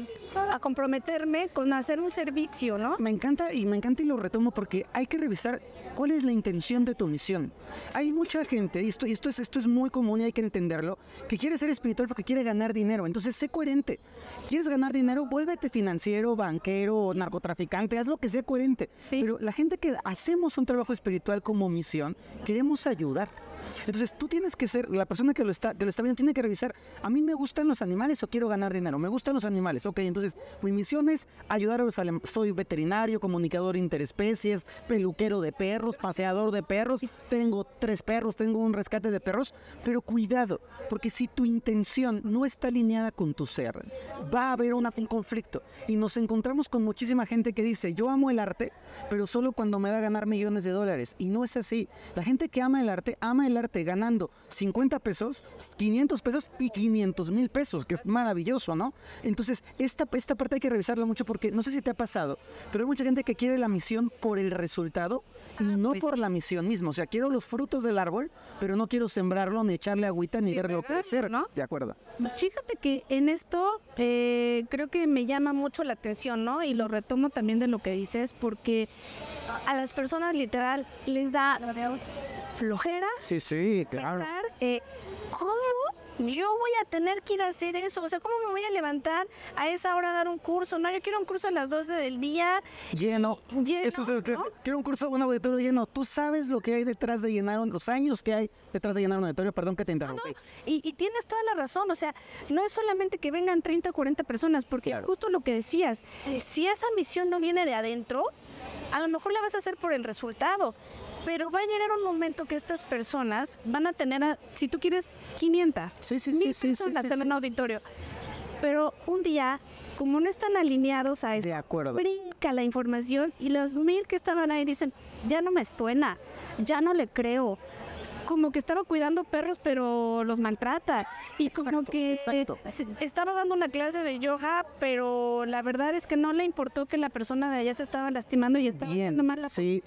a, comprometerme con hacer un servicio, ¿no? Me encanta y me encanta y lo retomo porque hay que revisar cuál es la intención de tu misión. Hay mucha gente, y esto, esto, es, esto es muy común y hay que entenderlo, que quiere ser espiritual porque quiere ganar dinero. Entonces, sé coherente. ¿Quieres ganar dinero? Vuélvete financiero, banquero, narcotraficante, haz lo que sea coherente. Pero la gente que hacemos un trabajo espiritual como misión, queremos ayudar. Entonces tú tienes que ser, la persona que lo está, que lo está viendo tiene que revisar, a mí me gustan los animales o quiero ganar dinero, me gustan los animales, ok, entonces mi misión es ayudar a los soy veterinario, comunicador interespecies, peluquero de perros, paseador de perros, tengo tres perros, tengo un rescate de perros, pero cuidado, porque si tu intención no está alineada con tu ser, va a haber un conflicto. Y nos encontramos con muchísima gente que dice, yo amo el arte, pero solo cuando me da ganar millones de dólares, y no es así, la gente que ama el arte, ama el arte ganando 50 pesos, 500 pesos y 500 mil pesos, que es maravilloso, ¿no? Entonces, esta, esta parte hay que revisarla mucho porque no sé si te ha pasado, pero hay mucha gente que quiere la misión por el resultado y ah, no pues por la misión misma. O sea, quiero los frutos del árbol, pero no quiero sembrarlo, ni echarle agüita, ni verlo crecer, ¿no? De acuerdo. Fíjate que en esto eh, creo que me llama mucho la atención, ¿no? Y lo retomo también de lo que dices, porque a las personas literal les da flojera. Sí, sí, claro. Pensar, eh, ¿cómo yo voy a tener que ir a hacer eso? O sea, ¿cómo me voy a levantar a esa hora a dar un curso? No, yo quiero un curso a las 12 del día. Lleno. lleno eso es, Quiero un curso, un auditorio lleno. Tú sabes lo que hay detrás de llenar, los años que hay detrás de llenar un auditorio. Perdón que te interrumpí. y, y, tienes toda la razón. O sea, no es solamente que vengan 30 o 40 personas, porque justo lo que decías, si esa misión no viene de adentro, a lo mejor la vas a hacer por el resultado. Pero va a llegar un momento que estas personas van a tener, si tú quieres, 500, sí, sí, mil sí, personas en un auditorio. Pero un día, como no están alineados a eso, de acuerdo. brinca la información y los mil que estaban ahí dicen, ya no me suena, ya no le creo, como que estaba cuidando perros, pero los maltrata. Y como que estaba dando una clase de yoga, pero la verdad es que no le importó que la persona de allá se estaba lastimando y estaba haciendo mal la sí,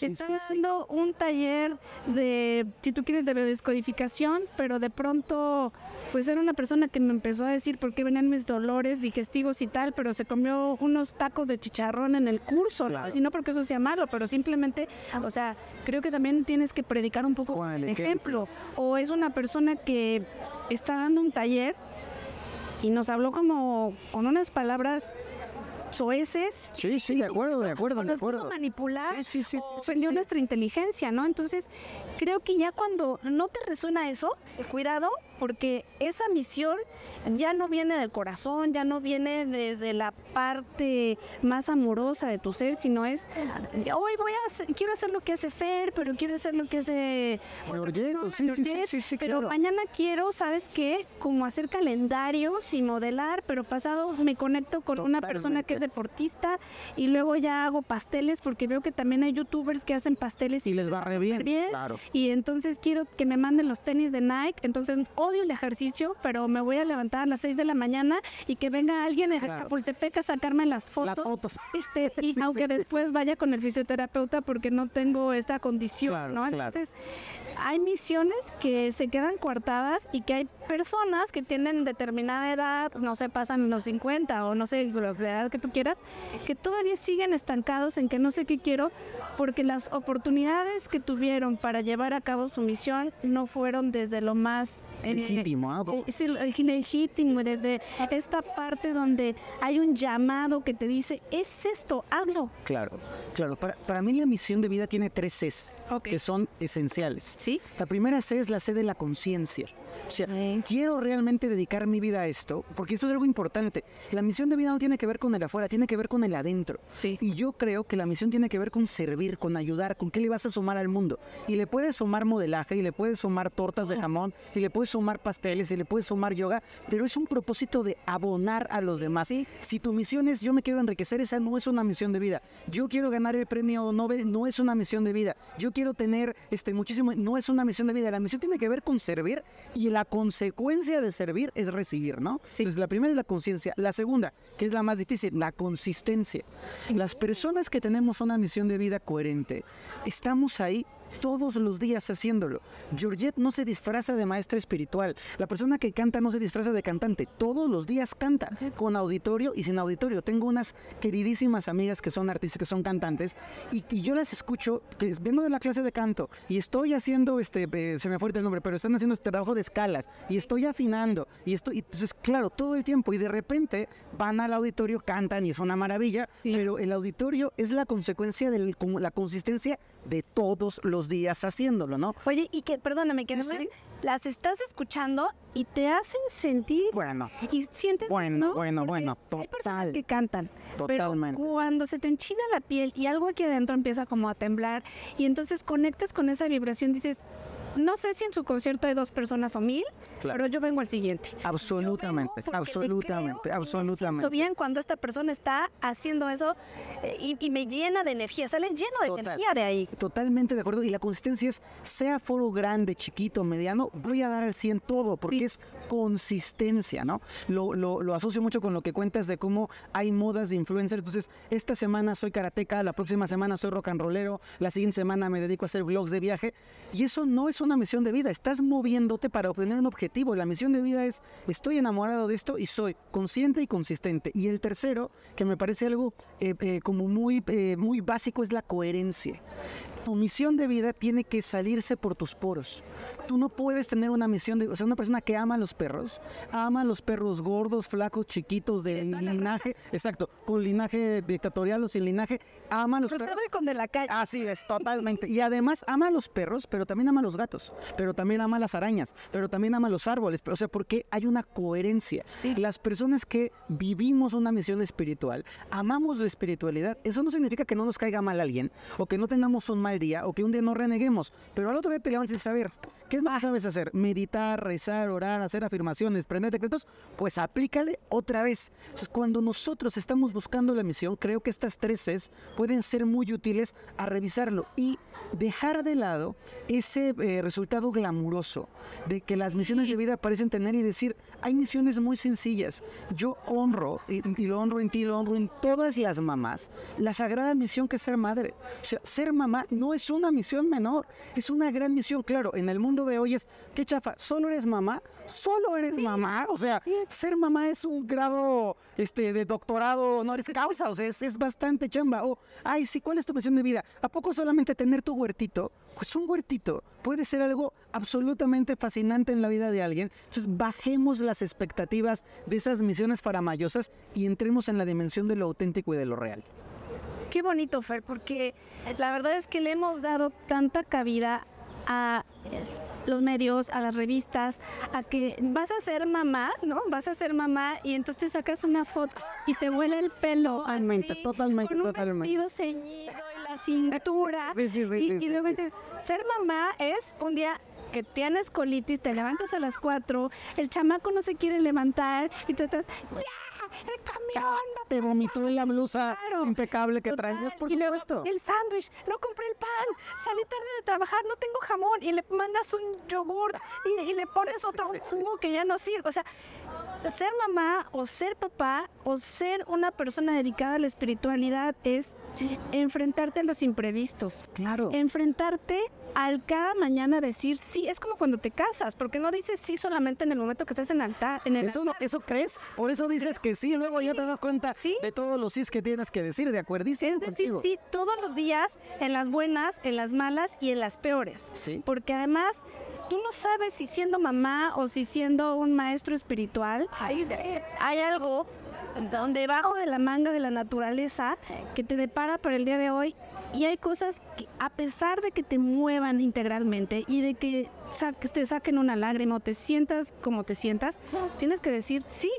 estaba dando un taller de, si tú quieres, de biodescodificación, pero de pronto, pues era una persona que me empezó a decir por qué venían mis dolores digestivos y tal, pero se comió unos tacos de chicharrón en el curso, y no porque eso sea malo, pero simplemente, o sea, creo que también tienes que predicar un poco ejemplo. O es una persona que está dando un taller y nos habló como con unas palabras soeces. Sí, sí, de acuerdo, de acuerdo, de acuerdo. manipular, ofendió nuestra inteligencia, ¿no? Entonces, creo que ya cuando no te resuena eso, cuidado, porque esa misión ya no viene del corazón, ya no viene desde la parte más amorosa de tu ser, sino es, hoy voy a hacer- quiero hacer lo que hace Fer, pero quiero hacer lo que es de... Georgette, sí, sí, sí, sí, sí, pero claro. mañana quiero, ¿sabes qué? Como hacer calendarios y modelar, pero pasado me conecto con una persona que es deportista y luego ya hago pasteles porque veo que también hay youtubers que hacen pasteles Y les va re bien. bien. Claro. Y entonces quiero que me manden los tenis de Nike. Entonces odio el ejercicio, pero me voy a levantar a las 6 de la mañana y que venga alguien de Claro. Chapultepec a sacarme las fotos. Las fotos. Este, y Sí, aunque sí, sí, después vaya con el fisioterapeuta porque no tengo esta condición, Claro, ¿no? claro. Hay misiones que se quedan coartadas y que hay personas que tienen determinada edad, no sé, pasan los 50 o no sé, la edad que tú quieras, que todavía siguen estancados en que no sé qué quiero, porque las oportunidades que tuvieron para llevar a cabo su misión no fueron desde lo más eh, Legítimo, eh, sí, legítimo, desde esta parte donde hay un llamado que te dice, es esto, hazlo. Claro, claro. Para, para mí la misión de vida tiene tres Cs que son esenciales. ¿Sí? La primera C es la C de la conciencia. O sea, quiero realmente dedicar mi vida a esto, porque esto es algo importante. La misión de vida no tiene que ver con el afuera, tiene que ver con el adentro. Sí. Y yo creo que la misión tiene que ver con servir, con ayudar, con qué le vas a sumar al mundo. Y le puedes sumar modelaje, y le puedes sumar tortas de jamón, y le puedes sumar pasteles, y le puedes sumar yoga, pero es un propósito de abonar a los demás. Si tu misión es yo me quiero enriquecer, esa no es una misión de vida. Yo quiero ganar el premio Nobel, no es una misión de vida. Yo quiero tener este muchísimo, no es una misión de vida. La misión tiene que ver con servir y la consecuencia de servir es recibir, ¿no? Entonces la primera es la conciencia. La segunda, que es la más difícil, la consistencia. Las personas que tenemos una misión de vida coherente, estamos ahí todos los días haciéndolo. Georgette no se disfraza de maestra espiritual. La persona que canta no se disfraza de cantante. Todos los días canta, con auditorio y sin auditorio. Tengo unas queridísimas amigas que son artistas, que son cantantes, y, y yo las escucho, que vengo de la clase de canto, y estoy haciendo, este, eh, se me fue el nombre, pero están haciendo este trabajo de escalas, y estoy afinando, y estoy, y entonces, claro, todo el tiempo, y de repente van al auditorio, cantan, y es una maravilla, Sí. pero el auditorio es la consecuencia de la consistencia de todos los días haciéndolo, ¿no? Oye, y que, perdóname, que Sí, no me- sí. las estás escuchando y te hacen sentir Bueno, y sientes Bueno, ¿no? bueno, Porque bueno, hay personas total. que cantan Totalmente. pero cuando se te enchina la piel y algo aquí adentro empieza como a temblar y entonces conectas con esa vibración dices no sé si en su concierto hay dos personas o mil Claro. pero yo vengo al siguiente absolutamente, absolutamente, creo me absolutamente. siento bien cuando esta persona está haciendo eso eh, y, y me llena de energía sale lleno de Total. energía de ahí Totalmente de acuerdo. Y la consistencia es, sea foro grande, chiquito, mediano, voy a dar al 100 todo, porque Sí. es consistencia, ¿no? Lo, lo, lo asocio mucho con lo que cuentas de cómo hay modas de influencers. Entonces, esta semana soy karateca, la próxima semana soy rock and rollero, la siguiente semana me dedico a hacer vlogs de viaje. Y eso no es una misión de vida, estás moviéndote para obtener un objetivo. La misión de vida es, estoy enamorado de esto y soy consciente y consistente. Y el tercero, que me parece algo eh, eh, como muy, eh, muy básico, es la coherencia tu misión de vida tiene que salirse por tus poros. Tú no puedes tener una misión de, o sea, una persona que ama a los perros, ama a los perros gordos, flacos, chiquitos, de linaje, exacto, con linaje dictatorial o sin linaje, ama a los Cruzado perros. y con de la calle Así es, totalmente. Y además ama a los perros, pero también ama a los gatos, pero también ama a las arañas, pero también ama a los árboles. O sea, porque hay una coherencia. Las personas que vivimos una misión espiritual, amamos la espiritualidad, eso no significa que no nos caiga mal alguien, o que no tengamos un mal día, o que un día no reneguemos, pero al otro día dices, a ver, ¿qué es lo que sabes hacer? Meditar, rezar, orar, hacer afirmaciones, prender decretos, pues aplícale otra vez. Entonces, cuando nosotros estamos buscando la misión, creo que estas tres Cs pueden ser muy útiles a revisarlo y dejar de lado ese eh, resultado glamuroso de que las misiones de vida parecen tener y decir, hay misiones muy sencillas. Yo honro, y, y lo honro en ti, lo honro en todas las mamás, la sagrada misión que es ser madre. O sea, ser mamá no es una misión menor, es una gran misión. Claro, en el mundo de hoy es, qué chafa, solo eres mamá, solo eres mamá. O sea, ser mamá es un grado este, de doctorado honoris causa, o sea, es, es bastante chamba. O, ay, sí, ¿cuál es tu misión de vida? ¿A poco solamente tener tu huertito? Pues un huertito puede ser algo absolutamente fascinante en la vida de alguien. Entonces, bajemos las expectativas de esas misiones faramayosas y entremos en la dimensión de lo auténtico y de lo real. Qué bonito, Fer, porque la verdad es que le hemos dado tanta cabida a los medios, a las revistas, a que vas a ser mamá, ¿no? Vas a ser mamá y entonces sacas una foto y te huele el pelo. Totalmente, así, totalmente, Con un totalmente. vestido ceñido y la cintura. Sí, sí, sí, y, sí, y luego dices, ser mamá es un día que tienes colitis, te levantas a las 4, el chamaco no se quiere levantar y tú estás, ¡ya! ¡El camión! Te vomitó en la blusa Claro. impecable que Total. traías, por y luego supuesto. el sándwich, no compré el pan, salí tarde de trabajar, no tengo jamón y le mandas un yogur y, y le pones otro jugo que ya no sirve. O sea, ser mamá o ser papá o ser una persona dedicada a la espiritualidad es enfrentarte a los imprevistos. Claro. Enfrentarte al cada mañana decir sí, es como cuando te casas, porque no dices sí solamente en el momento que estás en altar, en el Eso, no- eso crees, por eso dices que sí, luego ya te das cuenta Sí. de todos los sís que tienes que decir, de acuerdísimo Es decir, contigo. sí, todos los días, en las buenas, en las malas y en las peores. Sí. Porque además, tú no sabes si siendo mamá o si siendo un maestro espiritual, hay, hay algo debajo de la manga de la naturaleza que te depara para el día de hoy. Y hay cosas que, a pesar de que te muevan integralmente y de que sa- te saquen una lágrima o te sientas como te sientas, tienes que decir sí.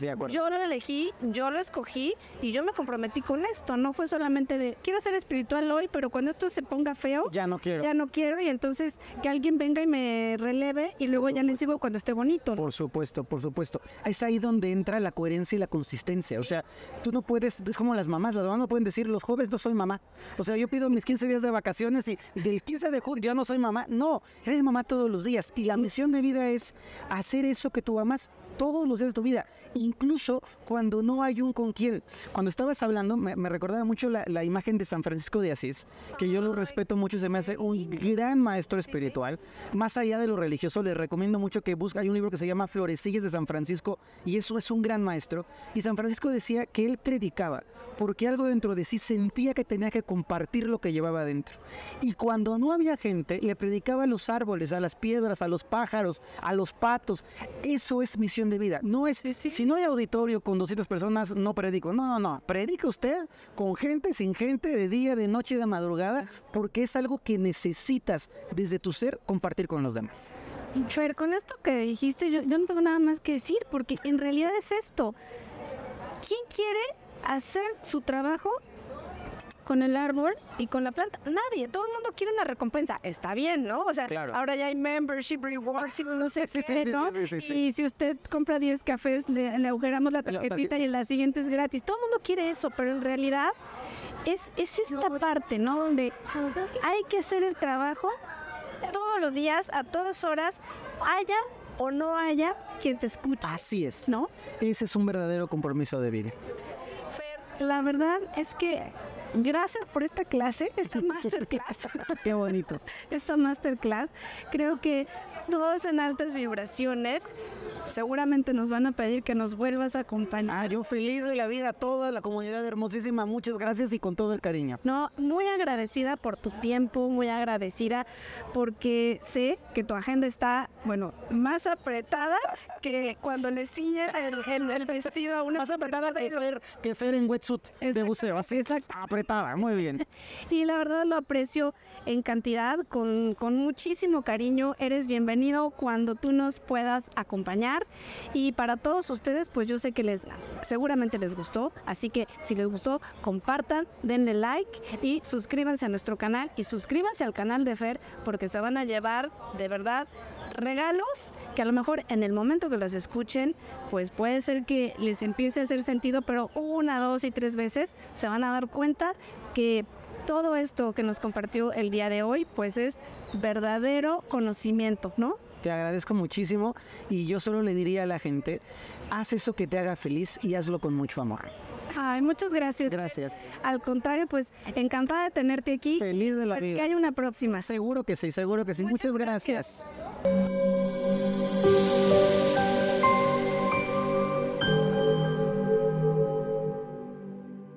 De acuerdo. Yo lo elegí, yo lo escogí y yo me comprometí con esto. No fue solamente de quiero ser espiritual hoy, pero cuando esto se ponga feo, ya no quiero. ya no quiero y entonces que alguien venga y me releve y luego ya le sigo cuando esté bonito. ¿no? Por supuesto, por supuesto. Es ahí donde entra la coherencia y la consistencia. O sea, tú no puedes, es como las mamás, las mamás no pueden decir, los jóvenes no soy mamá. O sea, yo pido mis 15 días de vacaciones y del 15 de julio ya no soy mamá. No, eres mamá todos los días. Y la misión de vida es hacer eso que tú amas todos los días de tu vida, incluso cuando no hay un con quién. Cuando estabas hablando, me, me recordaba mucho la, la imagen de San Francisco de Asís, que yo lo respeto mucho, se me hace un gran maestro espiritual. Más allá de lo religioso, les recomiendo mucho que busque, hay un libro que se llama Florecillas de San Francisco, y eso es un gran maestro. Y San Francisco decía que él predicaba, porque algo dentro de sí sentía que tenía que compartir lo que llevaba dentro. Y cuando no había gente, le predicaba a los árboles, a las piedras, a los pájaros, a los patos. Eso es misión de vida. No es, si no hay auditorio con 200 personas, no predico. No, no, no. Predica usted con gente, sin gente, de día, de noche, de madrugada, porque es algo que necesitas desde tu ser compartir con los demás. Fer, con esto que dijiste, yo, yo no tengo nada más que decir, porque en realidad es esto. ¿Quién quiere hacer su trabajo con el árbol y con la planta? Nadie, todo el mundo quiere una recompensa. Está bien, ¿no? O sea, Claro. ahora ya hay membership rewards y no sé Sí, qué, sí, ¿no? sí, sí, sí. Y si usted compra 10 cafés, le, le agujeramos la La tarjetita y en la siguiente es gratis. Todo el mundo quiere eso, pero en realidad es, es esta parte, ¿no? Donde hay que hacer el trabajo todos los días, a todas horas, haya o no haya quien te escuche, Así es. ¿no? Ese es un verdadero compromiso de vida. Fer, la verdad es que gracias por esta clase, esta masterclass, Qué bonito. esta masterclass. Creo que todos en altas vibraciones seguramente nos van a pedir que nos vuelvas a acompañar. Ah, yo feliz de la vida, toda la comunidad hermosísima. Muchas gracias y con todo el cariño. No, muy agradecida por tu tiempo, muy agradecida porque sé que tu agenda está, bueno, más apretada que cuando le ciñen el, el- el vestido a una Más apretada que. Fer, que Fer en wetsuit de buceo. Así, exacto. apretada, muy bien. Y la verdad lo aprecio en cantidad, con, con muchísimo cariño. Eres bienvenido cuando tú nos puedas acompañar. Y para todos ustedes, pues yo sé que les seguramente les gustó. Así que si les gustó, compartan, denle like y suscríbanse a nuestro canal y suscríbanse al canal de Fer porque se van a llevar de verdad regalos que a lo mejor en el momento que los escuchen, pues puede ser que les empiece a hacer sentido, pero una, dos y tres veces se van a dar cuenta que todo esto que nos compartió el día de hoy, pues es verdadero conocimiento, ¿no? Te agradezco muchísimo y yo solo le diría a la gente, haz eso que te haga feliz y hazlo con mucho amor. Ay, muchas gracias. Gracias. Al contrario, pues encantada de tenerte aquí. Feliz de la Pues que vida. haya una próxima. Seguro que sí, seguro que sí. Muchas Muchas gracias. gracias.